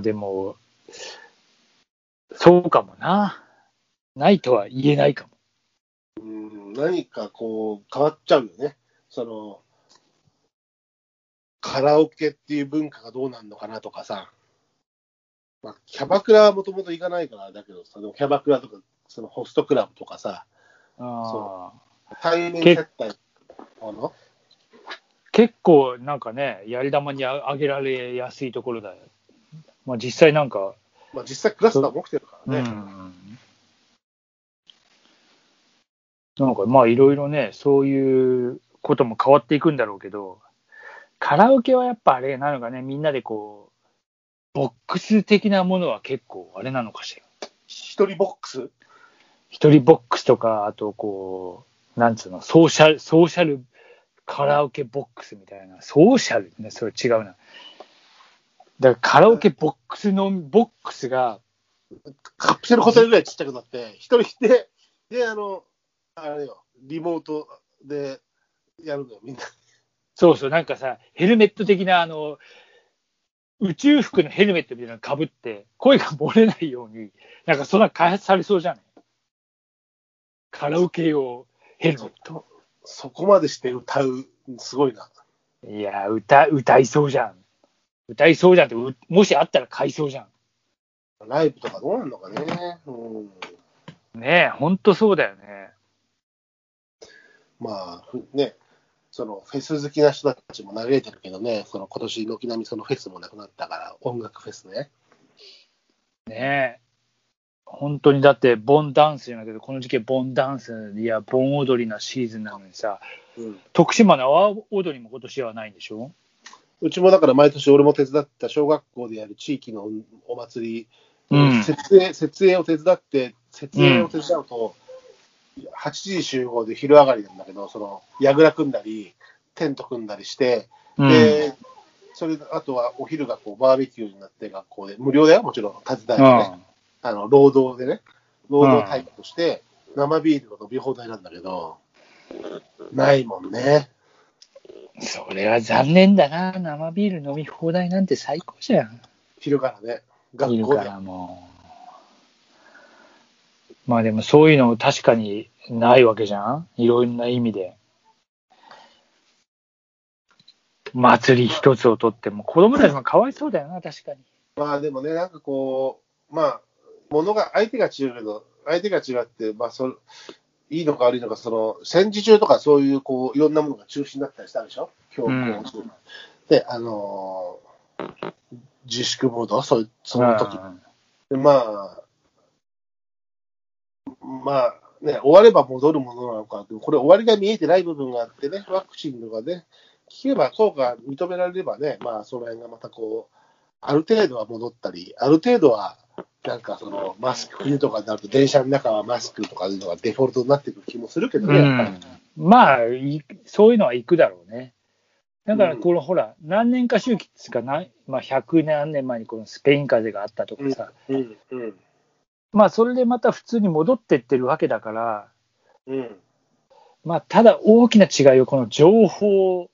あでも、そうかもな。ないとは言えないかも。うん、何かこう、変わっちゃうよね。その、カラオケっていう文化がどうなるのかなとかさ。まあ、キャバクラはもともと行かないからだけどさ、でもキャバクラとか、そのホストクラブとかさ、ああ対面接待結構なんかね、やり玉にああげられやすいところだよ。まあ実際なんか、まあ実際クラスターも起きてるからうね。ん。なんかまあいろいろね、そういうことも変わっていくんだろうけど、カラオケはやっぱあれなのかね、みんなでこう、ボックス的なものは結構あれなのかしら。一人ボックス？一人ボックスとか、あとこう、なんつうの、ソーシャル、ソーシャルカラオケボックスみたいな、ソーシャル？ね、それ違うな。だからカラオケボックスの、ボックスが、カプセルホテルぐらいちっちゃくなって、一人で、で、あの、あれよ、リモートでやるのよ、みんな。そうそう、なんかさ、ヘルメット的な、あの、宇宙服のヘルメットみたいなのかぶって、声が漏れないように、なんかそんな開発されそうじゃない？カラオケ用ヘルメット。そこまでして歌う、すごいな。いや、歌、歌いそうじゃん。歌いそうじゃんって、うもしあったら買いそうじゃライブとかどうなるのかね。うん、ん。ねえ、ほんとそうだよね。まあ、ふね、そのフェス好きな人たちも嘆いてるけどね、その今年軒並みそのフェスもなくなったから、音楽フェスね。ねえ。本当にだって、ボンダンスじゃないけど、この時期ボンダンス、いや、ボン踊りなシーズンなのにさ、うん、徳島の阿波踊りも今年はないんでしょ？うちもだから毎年俺も手伝った小学校でやる地域のお祭り、うん。設営設営を手伝って、設営を手伝うと、8時集合で昼上がりなんだけど、その、櫓組んだり、テント組んだりして、で、それあとはお昼がこうバーベキューになって学校で、無料だよ、もちろん、手伝いうん。でね、あの労働でね、労働対価として、生ビールの飲み放題なんだけど、ないもんね。それは残念だな。生ビール飲み放題なんて最高じゃん。昼からね、学校で。らもう。まあでもそういうの確かにないわけじゃんいろんな意味で。祭り一つをとっても子供たちもかわいそうだよな、確かに。まあでもね、なんかこう、まあ、ものが、相手が違うけど、相手が違って、まあそ、いいのか悪いのか、その、戦時中とかそういう、こう、いろんなものが中止になったりしたでしょ？強行、うんで、あのー自粛モード、そその時、うん。でまあ、まあね、終われば戻るものなのか、これ終わりが見えてない部分があってね、ワクチンとかね、聞けば効果が認められればね、まあその辺がまたこう、ある程度は戻ったり、ある程度は、なんかそのマスク、冬とかになると電車の中はマスクとかいうのがデフォルトになってくる気もするけどね、やっぱり。まあ、いそういうのは行くだろうね。だから、この、ほら、何年か周期ですか、なまあ、100何年前にこのスペイン風邪があったとかさ、うん、うん、まあ、それでまた普通に戻ってってるわけだから、うん。まあ、ただ大きな違いを、この情報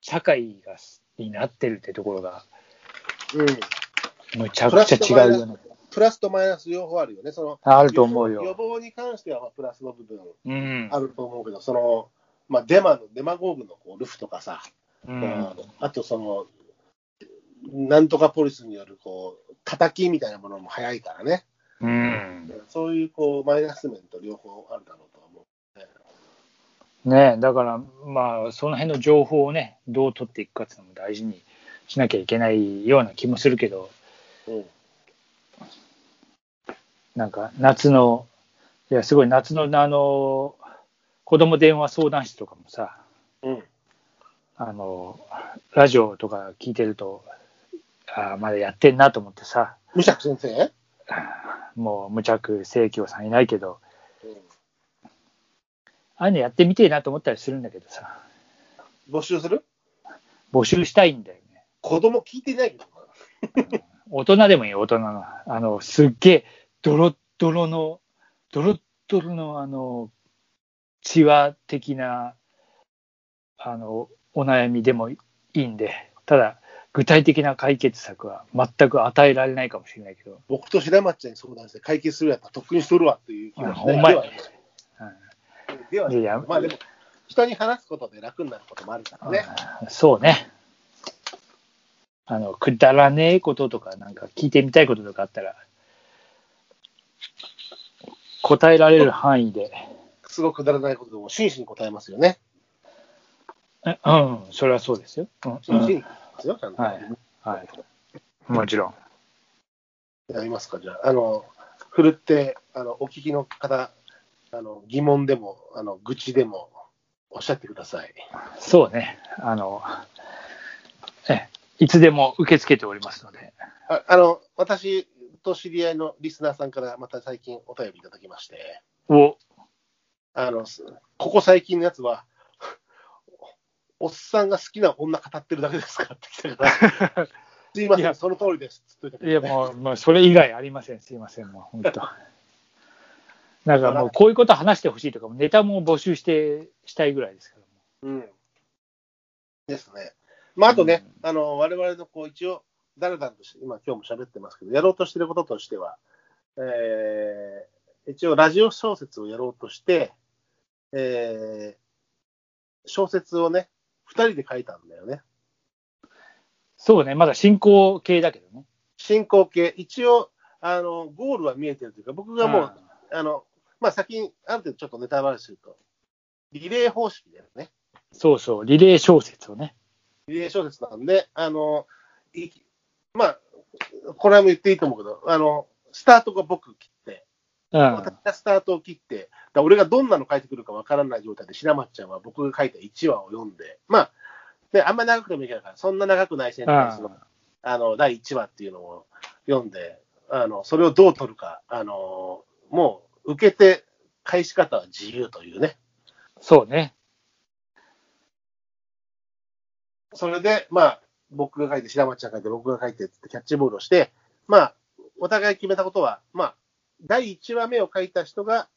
社会がになってるってところが、うん。むちゃくちゃ違うよね。プラスとマイナス両方あるよね。そのあると思うよ予防に関してはまあプラスの部分うん。あると思うけど、その、まあ、デマの、デマゴーグのこうルフとかさ、うん。あとその、なんとかポリスによる、こう、叩みたいなものも早いからね。うん。そういう、こう、マイナス面と両方あるだろうとは思う。ねだから、まあ、その辺の情報をね、どう取っていくかっていうのも大事にしなきゃいけないような気もするけど、うん。なんか夏の、いや、すごい夏の、あの、子供電話相談室とかもさ、うん。あの、ラジオとか聞いてると、あーまだやってんなと思ってさ、無釈先生？もう無着清京さんいないけど、うん。ああいうのやってみてえなと思ったりするんだけどさ、募集する？募集したいんだよね。子供聞いてないけどな？大人でもいいよ、大人の。あの、すっげえ、ドロッドロの、ドロッドロの、あの、血話的な、あの、お悩みでもいいんで、ただ、具体的な解決策は全く与えられないかもしれないけど、僕と白松ちゃんに相談して解決するやったらとっくにしとるわっていう気がしほんまやではではいやまあでも、人に話すことで楽になることもあるからね。うんそうね。あの、くだらねえこととか、なんか聞いてみたいこととかあったら、答えられる範囲で、すごくくだらないことでも真摯に答えますよね。えうん、それはそうですよ。うん真摯に答えますよ、ちゃんと。はいはい。もちろん。やりますか、じゃあ。あの、ふるって、あの、お聞きの方、あの、疑問でも、あの、愚痴でも、おっしゃってください。そうね。あの、え、いつでも受け付けておりますので。ああの、私と知り合いのリスナーさんからまた最近お便りいただきまして、お、あの、すここ最近のやつは、おっさんが好きな女語ってるだけですかって来たから、すいません、その通りです。つっといや、ねもう、もうそれ以外ありません。すいません、もう、本当。なんかもう、こういうこと話してほしいとか、ネタも募集して、したいぐらいですから。うん。ですね。まあ、あとね、あの、我々のこう、一応、誰々として、今、今日も喋ってますけど、やろうとしてることとしては、えー、一応、ラジオ小説をやろうとして、えー、小説をね、二人で書いたんだよね。そうね、まだ進行形だけどね。進行形、一応、あの、ゴールは見えてるというか、僕がもう、あの、まあ、先に、ある程度ちょっとネタバレすると、リレー方式だよね。そうそう、リレー小説をね。リレー小説なんで、あの、いまあ、これはも言っていいと思うけど、あの、スタートが僕切って、うん。私がスタートを切って、だ俺がどんなの書いてくるかわからない状態で、白松ちゃんは僕が書いた1話を読んで、まあ、で、あんまり長くてもいいから、そんな長くないセンテンスの、あの、第1話っていうのを読んで、あの、それをどう取るか、あの、もう、受けて、返し方は自由というね。そうね。それで、まあ、僕が書いて、白松ちゃんが書いて、僕が書いてってキャッチボールをして、まあ、お互い決めたことは、まあ、第1話目を書いた人が、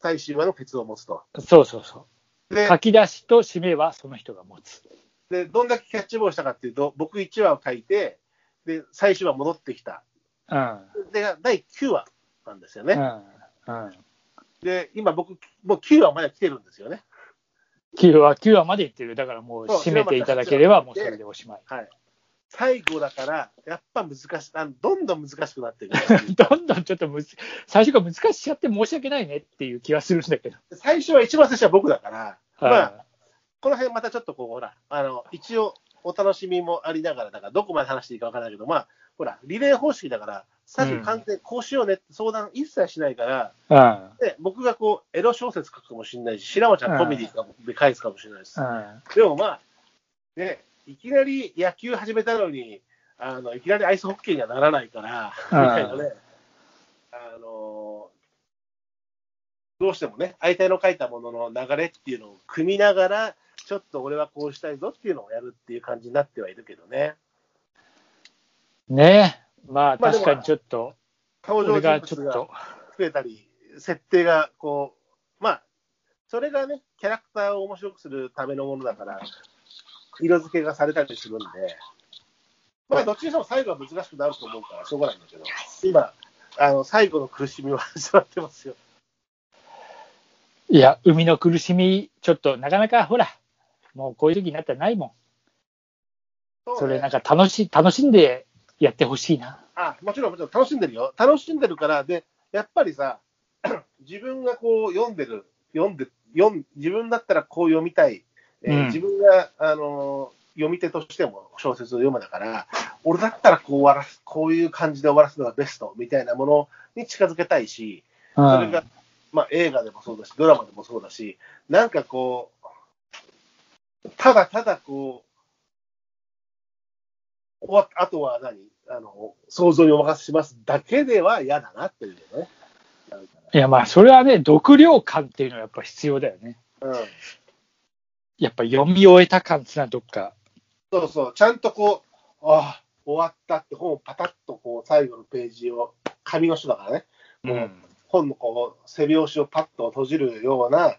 最終話のケツを持つと。そうそうそう。で書、き出しと締めはその人が持つ。でどんだけキャッチボールしたかっていうと、僕1話を書いて、で、最終話戻ってきた。うん。で、第9話なんですよね。うん。うん。で、今僕、もう9話まで来てるんですよね。9話、9話までいってる。だからもう締めていただければ、もうそれでおしまい。はい。最後だから、やっぱ難しあのどんどん難しくなっていく。どんどんちょっとむず最初から難しちゃって申し訳ないねっていう気はするんだけど。最初は一番最初は僕だから、まあ、あこの辺またちょっとこう、ほら、あの、一応お楽しみもありながら、だからどこまで話していいかわからないけど、まあ、ほら、リレー方式だから、最初完全にこうしようねって相談一切しないから、あで僕がこう、エロ小説書くかもしれないし、白間ちゃんコメディかで返すかもしれないです。あでもまあ、ね、いきなり野球始めたのに、あのいきなりアイスホッケーにはならないから、みたいなね、あのどうしてもね、相手の書いたものの流れっていうのを組みながら、ちょっと俺はこうしたいぞっていうのをやるっていう感じになってはいるけどね。ねえ。まあ確かにちょっと、登場人物がちょっと、増えたり、設定がこう、まあ、それがね、キャラクターを面白くするためのものだから、色付けがされたりするんで、まあ、どっちにしても最後は難しくなると思うから、しょうがないんだけど、今、あの最後の苦しみを味わってますよ。いや、海の苦しみ、ちょっとなかなかほら、もうこういう時になったらないもん。それなんか楽し楽しんでやってほしいな。あ、もちろん、もちろん楽しんでるよ。楽しんでるから、で、やっぱりさ、自分がこう読んでる、読んで、読ん自分だったらこう読みたい、えーうん自分が、あのー読み手としても小説を読むだから、俺だったらこう終わらす、こういう感じで終わらすのがベストみたいなものに近づけたいし、うんそれが、まあ、映画でもそうだし、ドラマでもそうだし、なんかこう、ただただこう、あとは何？あの、想像にお任せしますだけでは嫌だなっていうね。いや、まあ、それはね、読量感っていうのはやっぱ必要だよね。うん。やっぱ読み終えた感ってどっか。そうそう、ちゃんとこう、ああ、終わったって本をパタッとこう、最後のページを、紙の人だからね、もう本のこう、背表紙をパッと閉じるような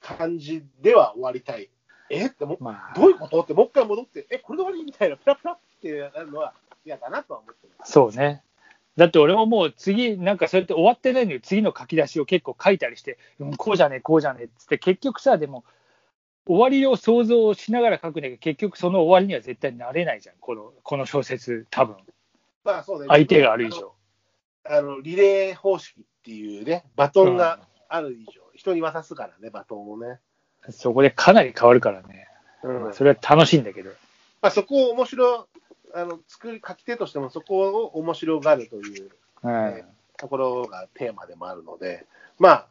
感じでは終わりたい。え？っても、まあ、どういうこと？って、もう一回戻って、え、これで終わり？みたいな、プラプラってなるのは嫌だなとは思ってます。そうね。だって俺ももう次、なんかそうやって終わってないのに次の書き出しを結構書いたりして、うん、こうじゃねえ、こうじゃねえっつって、結局さ、でも、終わりを想像しながら書くんだけど、結局その終わりには絶対なれないじゃん、このこの小説、多分まあそうね。相手がある以上。あの、リレー方式っていうね、バトンがある以上、人に渡すからね、バトンをね。そこでかなり変わるからね。うん。それは楽しいんだけど。まあそこを面白、あの、作り、書き手としてもそこを面白がるといううん。ところがテーマでもあるので、まあ、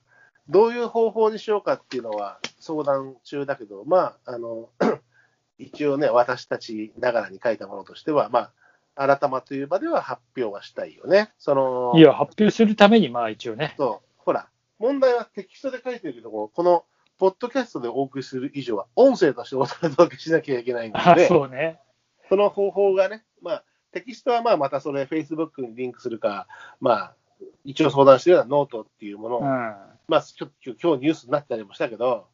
どういう方法にしようかっていうのは相談中だけど、まあ、あの、一応ね、私たちながらに書いたものとしては、まあ、改まという場では発表はしたいよね。その、いや、発表するために、まあ一応ね。そう、ほら、問題はテキストで書いてるけども、この、ポッドキャストでお送りする以上は、音声としてお届けしなきゃいけないのあ、で、そうね。その方法がね、まあ、テキストはまあまたそれ、Facebook にリンクするか、まあ、一応相談してるようなノートっていうものを、うん。まあ、ちょっと今日ニュースになったりもしたけど、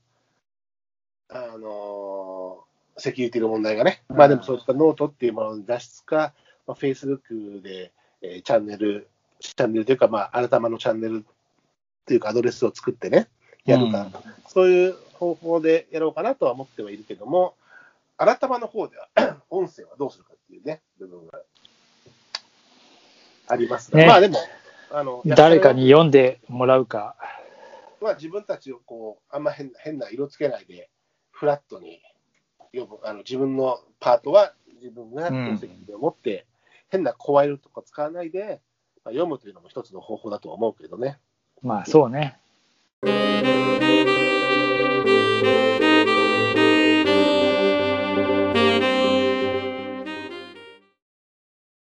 あのーセキュリティの問題がね、まあでもそういったノートっていうものの脱出か、まあ、Facebook で、えーチャンネル、チャンネルというか、まあ、あらたまのチャンネルっていうか、アドレスを作ってね、やるか、うんそういう方法でやろうかなとは思ってはいるけども、あらたまの方では、音声はどうするかっていうね、部分がありますが、ねまあでも、あの誰かに読んでもらうか。まあ、自分たちをこうあんま変変な色つけないで、フラットに読むあの自分のパートは自分がうん責任を持って、変な声色とか使わないで、まあ、読むというのも一つの方法だと思うけどね。まあそうね。「Thank you.